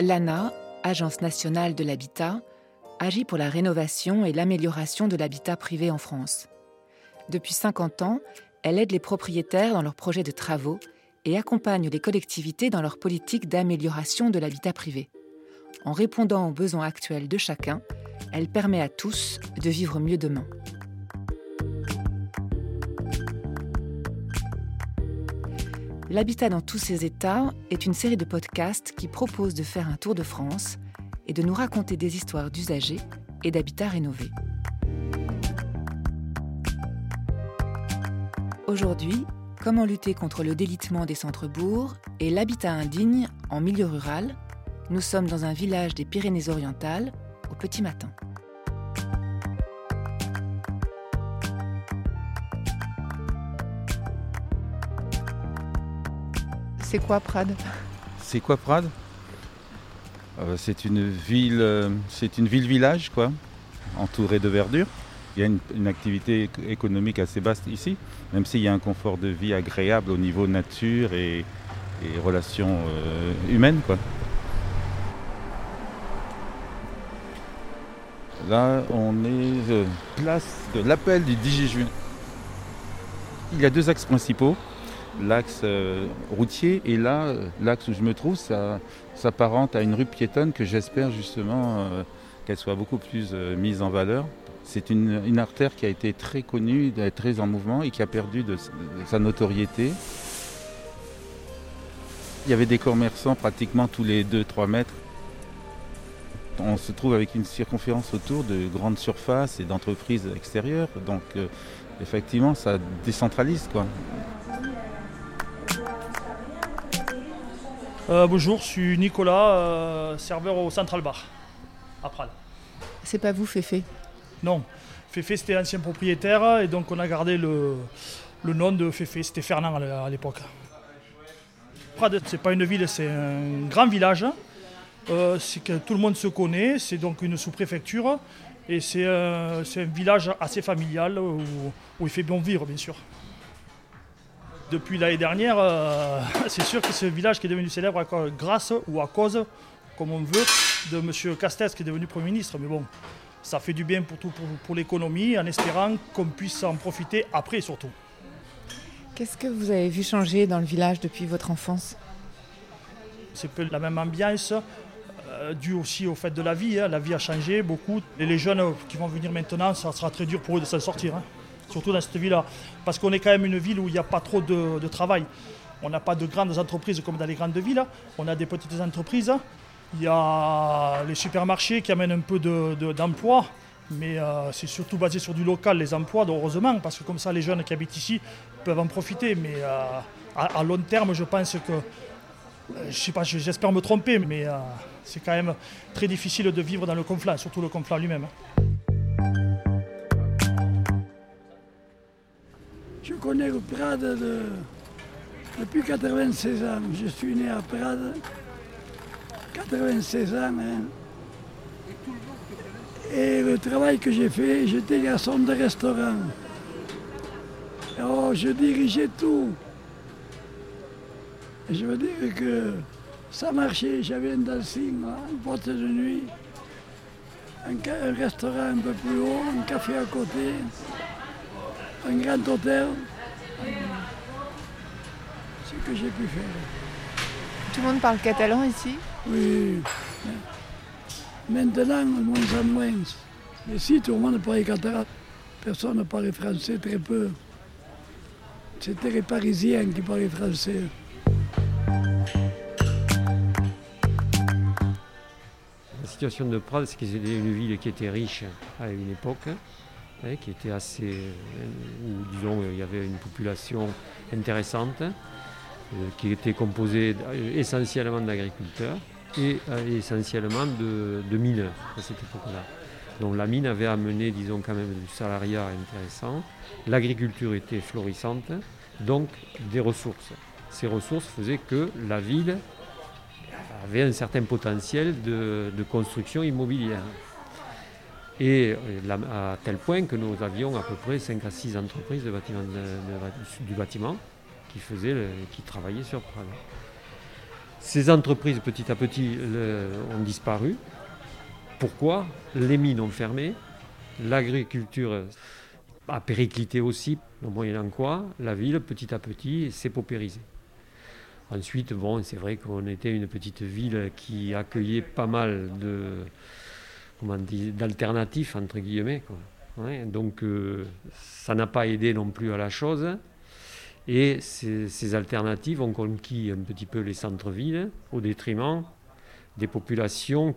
L'ANA, Agence nationale de l'habitat, agit pour la rénovation et l'amélioration de l'habitat privé en France. Depuis 50 ans, elle aide les propriétaires dans leurs projets de travaux et accompagne les collectivités dans leur politique d'amélioration de l'habitat privé. En répondant aux besoins actuels de chacun, elle permet à tous de vivre mieux demain. L'habitat dans tous ses états est une série de podcasts qui propose de faire un tour de France et de nous raconter des histoires d'usagers et d'habitats rénovés. Aujourd'hui, comment lutter contre le délitement des centres-bourgs et l'habitat indigne en milieu rural Nous sommes dans un village des Pyrénées-Orientales au petit matin. C'est quoi Prades C'est quoi Prades euh, C'est une ville, euh, c'est une ville-village quoi, entourée de verdure. Il y a une, activité économique assez vaste ici, même s'il y a un confort de vie agréable au niveau nature et, relations euh, humaines quoi. Là, on est place de l'appel du 10 juin. Il y a deux axes principaux l'axe euh, routier. Et là, euh, l'axe où je me trouve, ça s'apparente à une rue piétonne que j'espère justement euh, qu'elle soit beaucoup plus mise en valeur. C'est une, artère qui a été très connue, très en mouvement et qui a perdu de, sa notoriété. Il y avait des commerçants pratiquement tous les 2-3 mètres. On se trouve avec une circonférence autour de grandes surfaces et d'entreprises extérieures. Donc effectivement, ça décentralise. Quoi. Euh, bonjour, je suis Nicolas, euh, serveur au Central Bar, à Prades. C'est pas vous, Féfé? Non, Féfé c'était l'ancien propriétaire et donc on a gardé le, nom de Féfé, c'était Fernand à l'époque. Prades, c'est pas une ville, c'est un grand village. Euh, c'est que tout le monde se connaît, c'est donc une sous-préfecture et c'est un village assez familial où il fait bon vivre, bien sûr. Depuis l'année dernière, euh, c'est sûr que un village qui est devenu célèbre grâce ou à cause, comme on veut, de M. Castex qui est devenu Premier ministre. Mais bon, ça fait du bien pour, tout, pour, l'économie en espérant qu'on puisse en profiter après surtout. Qu'est-ce que vous avez vu changer dans le village depuis votre enfance? C'est peu la même ambiance, euh, dû aussi au fait de la vie. Hein. La vie a changé beaucoup. Et les jeunes qui vont venir maintenant, ça sera très dur pour eux de s'en sortir. Hein surtout dans cette ville-là. Parce qu'on est quand même une ville où il n'y a pas trop de, travail. On n'a pas de grandes entreprises comme dans les grandes villes. On a des petites entreprises. Il y a les supermarchés qui amènent un peu d'emploi. mais euh, c'est surtout basé sur du local, les emplois, heureusement, parce que comme ça, les jeunes qui habitent ici peuvent en profiter. Mais euh, à, long terme, je pense que, euh, je sais pas, j'espère me tromper, mais c'est quand même très difficile de vivre dans le conflit, surtout le conflit lui-même. Je connais le Prades depuis 96 ans. Je suis né à Prades, 96 ans. Hein. Et le travail que j'ai fait, j'étais garçon de restaurant. Alors, je dirigeais tout. Et je veux dire que ça marchait. J'avais un dancing, une porte de nuit, un restaurant un peu plus haut, un café à côté un grand hôtel. Ce que j'ai pu faire. Tout le monde parle catalan ici Oui. Maintenant, moins en moins. Mais si, tout le monde parlait catalan. Personne ne parlait français, très peu. C'était les Parisiens qui parlaient français. La situation de Prades, c'est que c'était une ville qui était riche à une époque. Hein, qui était assez. Euh, où, disons, il y avait une population intéressante, euh, qui était composée essentiellement d'agriculteurs et euh, essentiellement de, mineurs à cette époque-là. Donc la mine avait amené, disons, quand même du salariat intéressant. L'agriculture était florissante, donc des ressources. Ces ressources faisaient que la ville avait un certain potentiel de construction immobilière. Et à tel point que nous avions à peu près 5 à 6 entreprises du bâtiment qui, faisaient qui travaillaient sur Prague. Ces entreprises, petit à petit, ont disparu. Pourquoi? Les mines ont fermé, l'agriculture a périclité aussi, moyennant quoi la ville, petit à petit, s'est paupérisée. Ensuite, bon, c'est vrai qu'on était une petite ville qui accueillait pas mal de, d'alternatifs, entre guillemets. donc, euh, ça n'a pas aidé non plus à la chose. Et ces, alternatives ont conquis un petit peu les centres-villes au détriment des populations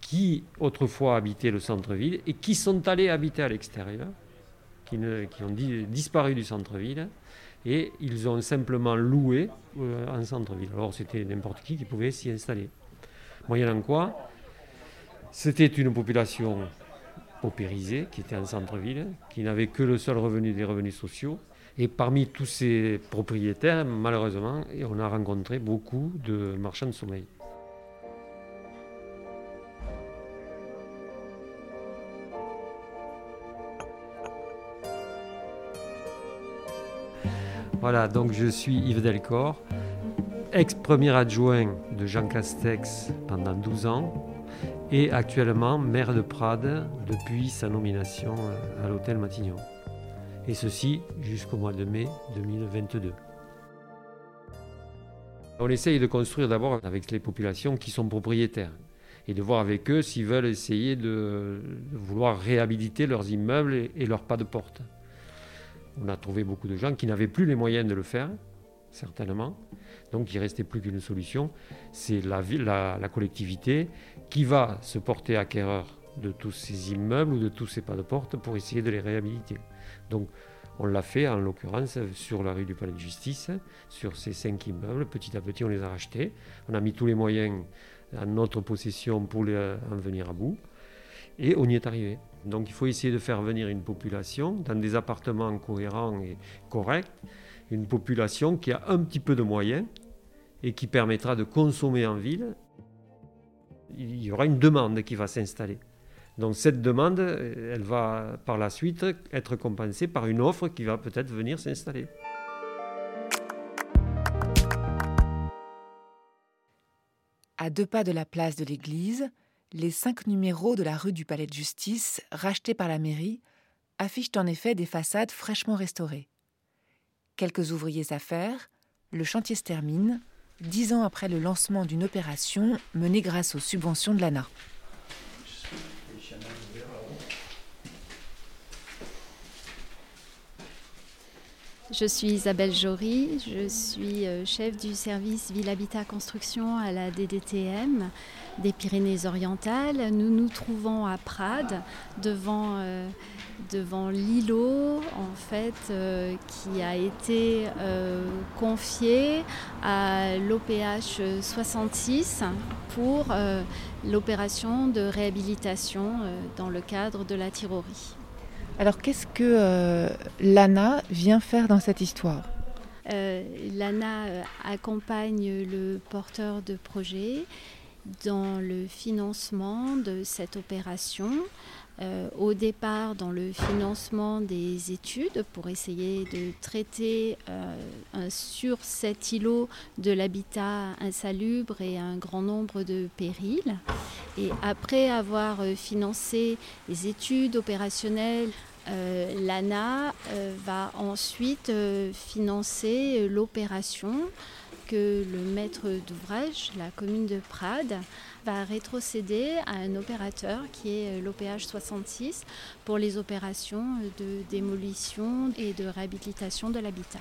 qui autrefois habitaient le centre-ville et qui sont allées habiter à l'extérieur, qui, qui, ont disparu du centre-ville et ils ont simplement loué euh, en centre-ville. Alors c'était n'importe qui qui pouvait s'y installer. Moyennant quoi, c'était une population paupérisée qui était en centre-ville, qui n'avait que le seul revenu des revenus sociaux et parmi tous ces propriétaires, malheureusement, on a rencontré beaucoup de marchands de sommeil. Voilà, donc je suis Yves Delcor, ex-premier adjoint de Jean Castex pendant 12 ans et actuellement maire de Prades depuis sa nomination à l'hôtel Matignon et ceci jusqu'au mois de mai 2022. On essaye de construire d'abord avec les populations qui sont propriétaires et de voir avec eux s'ils veulent essayer de, vouloir réhabiliter leurs immeubles et, leurs pas de porte. On a trouvé beaucoup de gens qui n'avaient plus les moyens de le faire, certainement. Donc il ne restait plus qu'une solution, c'est la, la, la collectivité qui va se porter acquéreur de tous ces immeubles ou de tous ces pas de porte pour essayer de les réhabiliter. Donc on l'a fait en l'occurrence sur la rue du Palais de Justice, sur ces cinq immeubles. Petit à petit, on les a rachetés. On a mis tous les moyens à notre possession pour en venir à bout. Et on y est arrivé. Donc il faut essayer de faire venir une population dans des appartements cohérents et corrects, une population qui a un petit peu de moyens et qui permettra de consommer en ville. Il y aura une demande qui va s'installer. Donc cette demande, elle va par la suite être compensée par une offre qui va peut-être venir s'installer. À deux pas de la place de l'église, les cinq numéros de la rue du Palais de Justice, rachetés par la mairie, affichent en effet des façades fraîchement restaurées. Quelques ouvriers à faire, le chantier se termine, dix ans après le lancement d'une opération menée grâce aux subventions de l'ANA. Je suis Isabelle Jory, je suis euh, chef du service Ville Habitat Construction à la DDTM des Pyrénées-Orientales. Nous nous trouvons à Prades devant, euh, devant l'îlot en fait, euh, qui a été confié à l'OPH 66 pour l'opération de réhabilitation dans le cadre de la tirerie. Alors qu'est-ce que euh, l'ANA vient faire dans cette histoire? Euh, L'ANA euh, accompagne le porteur de projet dans le financement de cette opération. Au départ, dans le financement des études pour essayer de traiter sur cet îlot de l'habitat insalubre et un grand nombre de périls. Et après avoir financé les études opérationnelles euh, L'ANA euh, va ensuite euh, financer l'opération que le maître d'ouvrage, la commune de Prades, va rétrocéder à un opérateur qui est l'OPH 66 pour les opérations de démolition et de réhabilitation de l'habitat.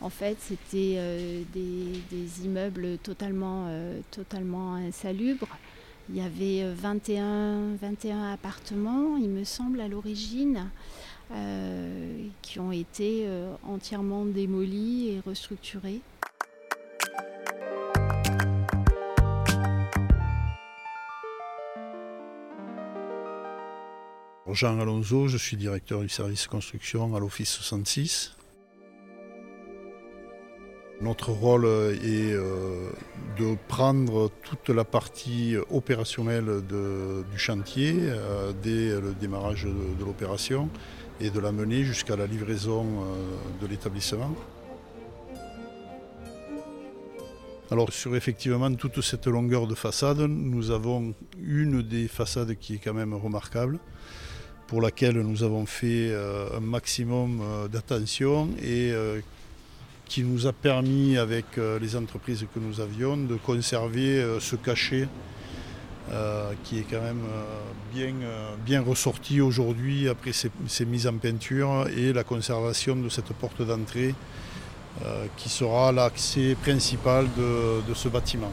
En fait, c'était des, immeubles totalement, totalement insalubres il y avait 21, euh, 21 appartements, il me semble, à l'origine, euh, qui ont été euh, entièrement démolis et restructurés. Jean Alonso, je suis directeur du service construction à l'Office 66. Notre rôle est euh, de prendre toute la partie opérationnelle du chantier euh, dès le démarrage de, l'opération et de la mener jusqu'à la livraison euh, de l'établissement. Alors sur effectivement toute cette longueur de façade, nous avons une des façades qui est quand même remarquable, pour laquelle nous avons fait euh, un maximum euh, d'attention et qui nous a permis avec les entreprises que nous avions de conserver ce cachet qui est quand même bien, bien ressorti aujourd'hui après ces, mises en peinture et la conservation de cette porte d'entrée qui sera l'accès principal de ce bâtiment.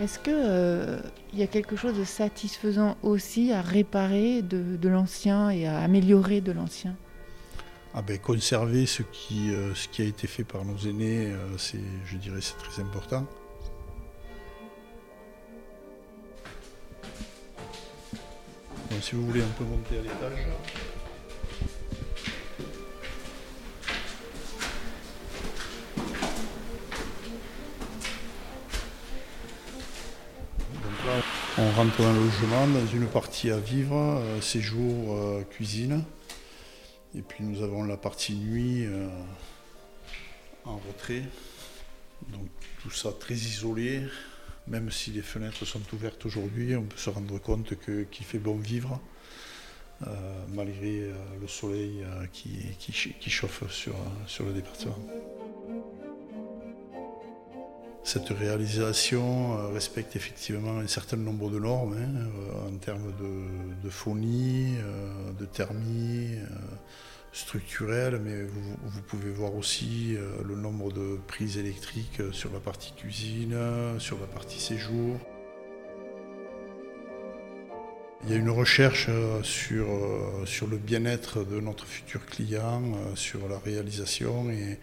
Est-ce qu'il euh, y a quelque chose de satisfaisant aussi à réparer de, l'ancien et à améliorer de l'ancien? Ah ben, Conserver ce qui, euh, ce qui a été fait par nos aînés, euh, c'est, je dirais c'est très important. si vous voulez un peu monter à l'étage. On rentre dans le logement, dans une partie à vivre, euh, séjour, cuisine. Et puis nous avons la partie nuit euh, en retrait. Donc tout ça très isolé. Même si les fenêtres sont ouvertes aujourd'hui, on peut se rendre compte qu'il fait bon vivre. malgré le soleil qui, chauffe sur le département. Cette réalisation euh, respecte effectivement un certain nombre de normes hein, euh, en termes de, de phonie, euh, de thermie, structurelle, mais vous, pouvez voir aussi le nombre de prises électriques sur la partie cuisine, sur la partie séjour. Il y a une recherche sur, sur le bien-être de notre futur client, sur la réalisation et,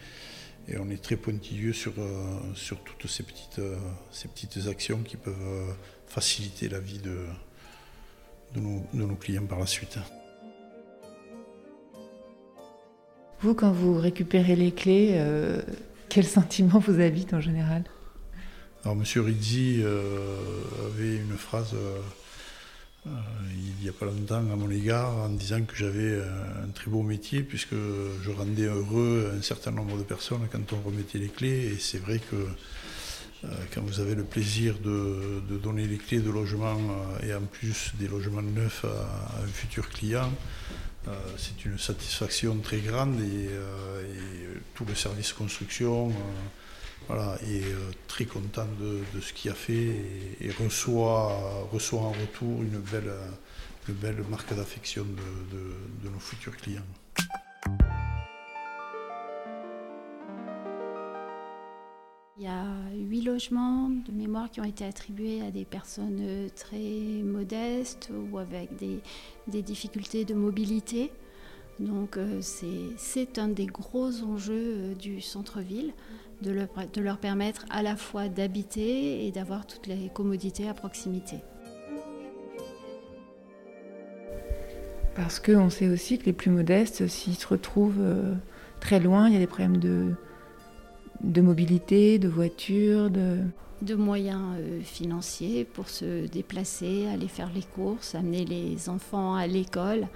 et on est très pointilleux sur, euh, sur toutes ces petites, euh, ces petites actions qui peuvent euh, faciliter la vie de, de, nos, clients par la suite. Vous, quand vous récupérez les clés, quel sentiment vous habite en général? Alors, M. Rizzi avait une phrase euh, il n'y a pas longtemps à mon égard en disant que j'avais euh, un très beau métier puisque je rendais heureux un certain nombre de personnes quand on remettait les clés. Et c'est vrai que euh, quand vous avez le plaisir de, donner les clés de logement et en plus des logements neufs à, un futur client, c'est une satisfaction très grande. Et, tout le service construction voilà, est euh, très content de, ce qu'il a fait et, reçoit, reçoit en retour une belle, une belle marque d'affection de, nos futurs clients. Il y a huit logements de mémoire qui ont été attribués à des personnes très modestes ou avec des, des difficultés de mobilité. Donc euh, c'est un des gros enjeux euh, du centre-ville de leur, permettre à la fois d'habiter et d'avoir toutes les commodités à proximité. Parce qu'on sait aussi que les plus modestes, s'ils se retrouvent euh, très loin, il y a des problèmes de, de mobilité, de voiture, de de moyens euh, financiers pour se déplacer, aller faire les courses, amener les enfants à l'école.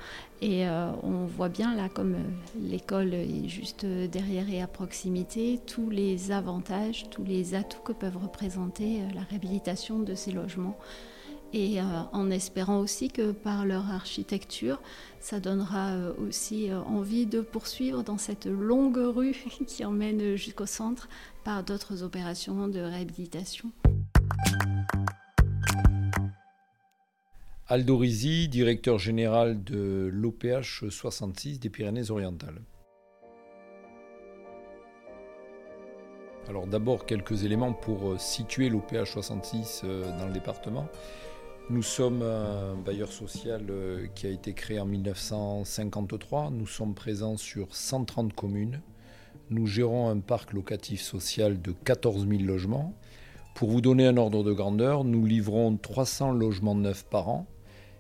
Et euh, on voit bien là, comme euh, l'école est juste derrière et à proximité, tous les avantages, tous les atouts que peuvent représenter la réhabilitation de ces logements et en espérant aussi que par leur architecture, ça donnera aussi envie de poursuivre dans cette longue rue qui emmène jusqu'au centre par d'autres opérations de réhabilitation. Aldo Rizzi, directeur général de l'OPH 66 des Pyrénées-Orientales. Alors d'abord quelques éléments pour situer l'OPH 66 euh, dans le département. Nous sommes un bailleur social euh, qui a été créé en 1953. Nous sommes présents sur 130 communes nous gérons un parc locatif social de 14 000 logements. Pour vous donner un ordre de grandeur, nous livrons 300 logements neufs par an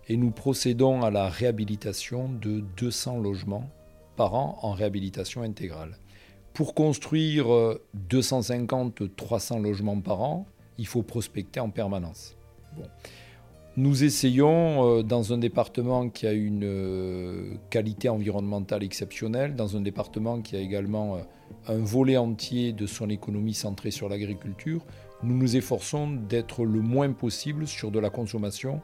et nous procédons à la réhabilitation de 200 logements par an en réhabilitation intégrale. Pour construire 250-300 logements par an, il faut prospecter en permanence. Nous essayons, euh, dans un département qui a une euh, qualité environnementale exceptionnelle, dans un département qui a également euh, un volet entier de son économie centré sur l'agriculture, nous nous efforçons d'être le moins possible sur de la consommation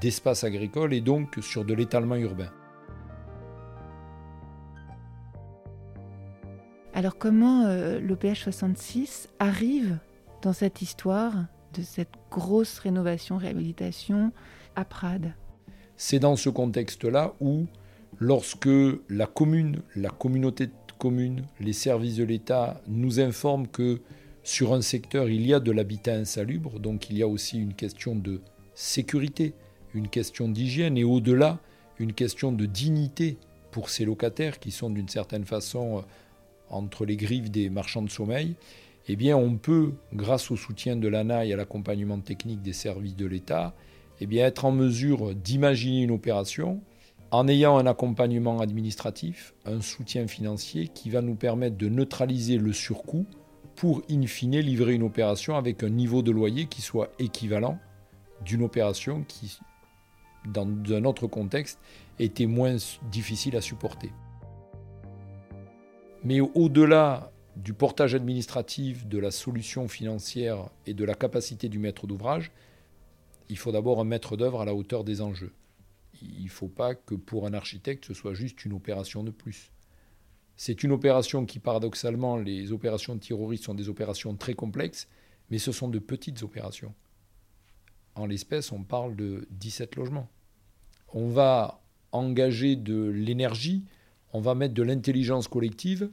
d'espaces agricoles et donc sur de l'étalement urbain. Alors comment l'OPH 66 arrive dans cette histoire? De cette grosse rénovation, réhabilitation à Prades. C'est dans ce contexte-là où, lorsque la commune, la communauté de communes, les services de l'État nous informent que sur un secteur, il y a de l'habitat insalubre, donc il y a aussi une question de sécurité, une question d'hygiène et au-delà, une question de dignité pour ces locataires qui sont d'une certaine façon euh, entre les griffes des marchands de sommeil eh on peut, grâce au soutien de l'ANA et à l'accompagnement technique des services de l'État, eh être en mesure d'imaginer une opération en ayant un accompagnement administratif, un soutien financier qui va nous permettre de neutraliser le surcoût pour in fine livrer une opération avec un niveau de loyer qui soit équivalent d'une opération qui, dans un autre contexte, était moins difficile à supporter. Mais au-delà du portage administratif, de la solution financière et de la capacité du maître d'ouvrage, il faut d'abord un maître d'œuvre à la hauteur des enjeux. Il ne faut pas que pour un architecte ce soit juste une opération de plus. C'est une opération qui, paradoxalement, les opérations terroristes sont des opérations très complexes, mais ce sont de petites opérations. En l'espèce, on parle de 17 logements. On va engager de l'énergie, on va mettre de l'intelligence collective,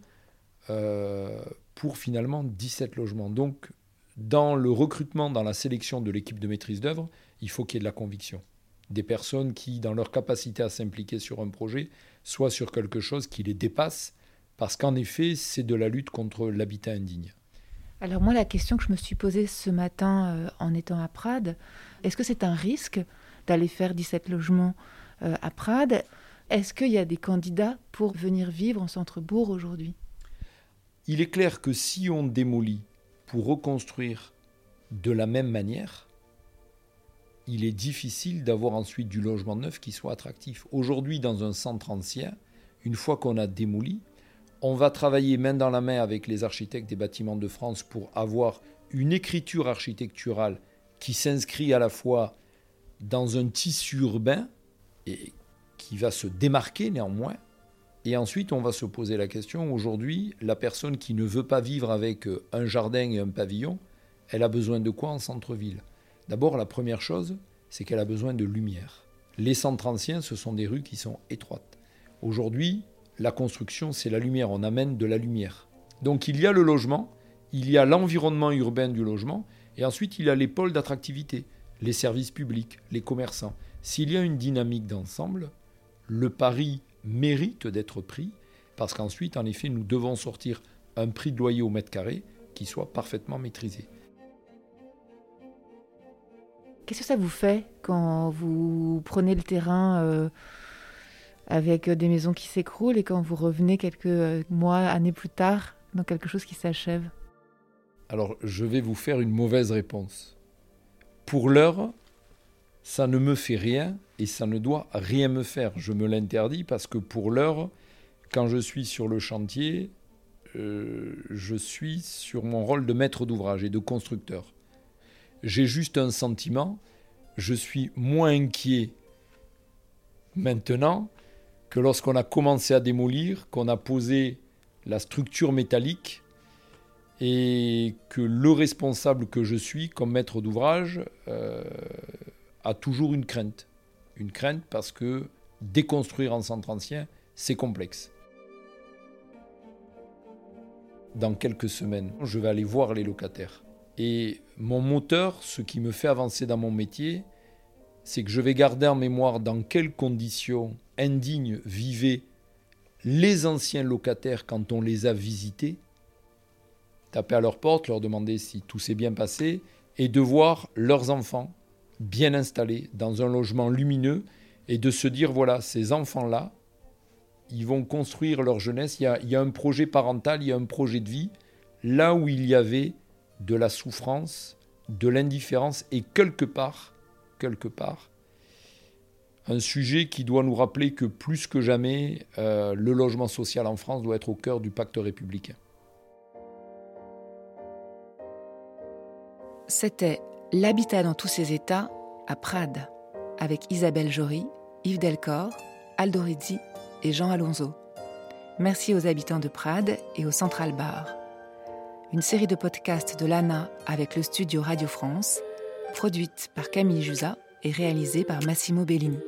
euh, pour finalement 17 logements. Donc, dans le recrutement, dans la sélection de l'équipe de maîtrise d'œuvre, il faut qu'il y ait de la conviction. Des personnes qui, dans leur capacité à s'impliquer sur un projet, soient sur quelque chose qui les dépasse, parce qu'en effet, c'est de la lutte contre l'habitat indigne. Alors moi, la question que je me suis posée ce matin euh, en étant à Prades, est-ce que c'est un risque d'aller faire 17 logements euh, à Prades? Est-ce qu'il y a des candidats pour venir vivre en centre-bourg aujourd'hui? Il est clair que si on démolit pour reconstruire de la même manière, il est difficile d'avoir ensuite du logement neuf qui soit attractif. Aujourd'hui, dans un centre ancien, une fois qu'on a démoli, on va travailler main dans la main avec les architectes des bâtiments de France pour avoir une écriture architecturale qui s'inscrit à la fois dans un tissu urbain et qui va se démarquer néanmoins, et ensuite, on va se poser la question, aujourd'hui, la personne qui ne veut pas vivre avec euh, un jardin et un pavillon, elle a besoin de quoi en centre-ville? D'abord, la première chose, c'est qu'elle a besoin de lumière. Les centres anciens, ce sont des rues qui sont étroites. Aujourd'hui, la construction, c'est la lumière, on amène de la lumière. Donc il y a le logement, il y a l'environnement urbain du logement, et ensuite il y a les pôles d'attractivité, les services publics, les commerçants. S'il y a une dynamique d'ensemble, le pari mérite d'être pris, parce qu'ensuite, en effet, nous devons sortir un prix de loyer au mètre carré qui soit parfaitement maîtrisé. Qu'est-ce que ça vous fait quand vous prenez le terrain euh, avec des maisons qui s'écroulent et quand vous revenez quelques euh, mois, années plus tard dans quelque chose qui s'achève? Alors, je vais vous faire une mauvaise réponse. Pour l'heure, ça ne me fait rien et ça ne doit rien me faire. Je me l'interdis parce que pour l'heure, quand je suis sur le chantier, euh, je suis sur mon rôle de maître d'ouvrage et de constructeur. J'ai juste un sentiment, je suis moins inquiet maintenant que lorsqu'on a commencé à démolir, qu'on a posé la structure métallique et que le responsable que je suis comme maître d'ouvrage euh, a toujours une crainte. Une crainte parce que déconstruire un centre ancien, c'est complexe. Dans quelques semaines, je vais aller voir les locataires. Et mon moteur, ce qui me fait avancer dans mon métier, c'est que je vais garder en mémoire dans quelles conditions indignes vivaient les anciens locataires quand on les a visités, taper à leur porte, leur demander si tout s'est bien passé, et de voir leurs enfants bien installés, dans un logement lumineux, et de se dire, voilà, ces enfants-là, ils vont construire leur jeunesse, il y, a, un projet parental, il y a un projet de vie, là où il y avait de la souffrance, de l'indifférence, et quelque part, quelque part, un sujet qui doit nous rappeler que plus que jamais, euh, le logement social en France doit être au cœur du pacte républicain. C'était L'habitat dans tous ses états à Prades, avec Isabelle Jory, Yves Delcor, Aldo Rizzi et Jean Alonso. Merci aux habitants de Prades et au Central Bar. Une série de podcasts de l'ANA avec le studio Radio France, produite par Camille Jusa et réalisée par Massimo Bellini.